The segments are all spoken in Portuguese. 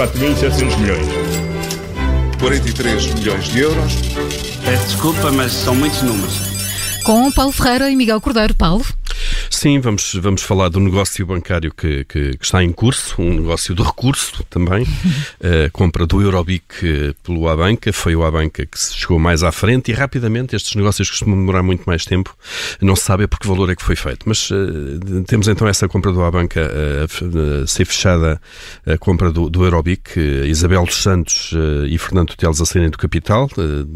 4.700 milhões. 43 milhões de euros. Peço desculpa, mas são muitos números. Com Paulo Ferreira e Miguel Cordeiro. Paulo. Sim, vamos, vamos falar do negócio bancário que, que, que está em curso, um negócio de recurso também. a compra do Eurobic eh, pelo Abanca, foi o Abanca que se chegou mais à frente e rapidamente estes negócios costumam demorar muito mais tempo. Não se sabe a por que valor é que foi feito. Mas uh, temos então essa compra do Abanca uh, a ser fechada a compra do, do Eurobic. Uh, Isabel dos Santos e Fernando Teles a saírem do capital,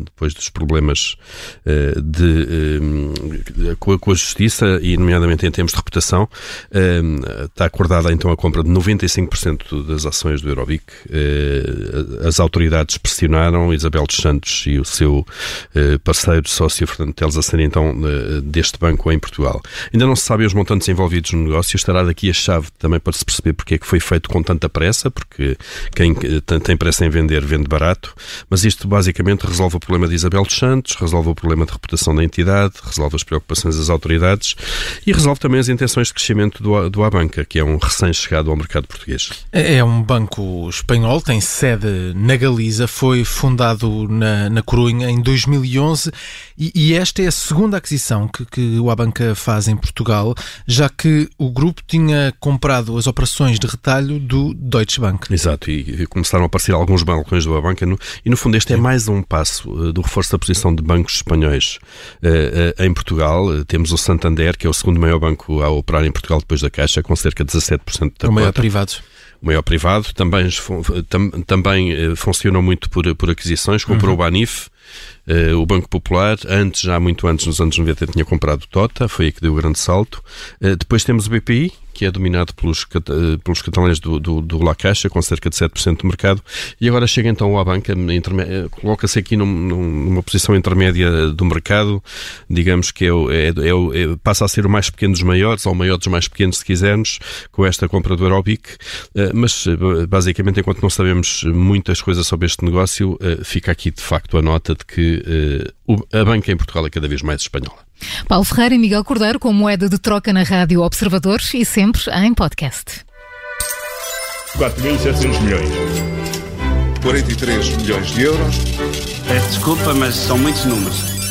depois dos problemas de, com, a, com a justiça e, nomeadamente, em termos de reputação. Ehm, está acordada então a compra de 95% das ações do Eurobic. Eh, as autoridades pressionaram Isabel dos Santos e o seu eh, parceiro, sócio Fernando Teles, a serem então eh, deste banco em Portugal. Ainda não se sabem os montantes envolvidos no negócio. Estará daqui a chave também para se perceber porque é que foi feito com tanta pressa, porque quem tem pressa em vender, vende barato. Mas isto basicamente resolve o problema de Isabel dos Santos, resolve o problema de reputação da entidade, resolve as preocupações das autoridades e resolve também as intenções de crescimento do, do Abanca, que é um recém-chegado ao mercado português. É, é um banco espanhol, tem sede na Galiza, foi fundado na, na Corunha em 2011 e, e, esta é a segunda aquisição que, que o Abanca faz em Portugal, já que o grupo tinha comprado as operações de retalho do Deutsche Bank. Exato, e, e começaram a aparecer alguns balcões do Abanca no, e no fundo este é mais um passo uh, do reforço da posição de bancos espanhóis uh, uh, em Portugal. temos o Santander, que é o segundo maior banco a operar em Portugal depois da Caixa, com cerca de 17% da O maior privado. O maior privado, também, tam, também eh, funcionam muito por, por aquisições, comprou uhum. o Banif, Uh, o Banco Popular, antes, já muito antes, nos anos 90, tinha comprado o Tota, foi aí que deu o grande salto. Uh, depois temos o BPI, que é dominado pelos, uh, pelos catalães do, do, do, La Caixa, com cerca de 7% do mercado. E agora chega então à banca, coloca-se aqui num, numa posição intermédia do mercado, digamos que é, é, é, é, passa a ser o mais pequeno dos maiores, ou o maior dos mais pequenos, se quisermos, com esta compra do Aerobic. mas, basicamente, enquanto não sabemos muitas coisas sobre este negócio, fica aqui de facto a nota de que a banca em Portugal é cada vez mais espanhola. Paulo Ferreira e Miguel Cordeiro com moeda de troca na Rádio Observadores e sempre em podcast. 4.700 milhões. 43 milhões de euros. Peço desculpa, mas são muitos números.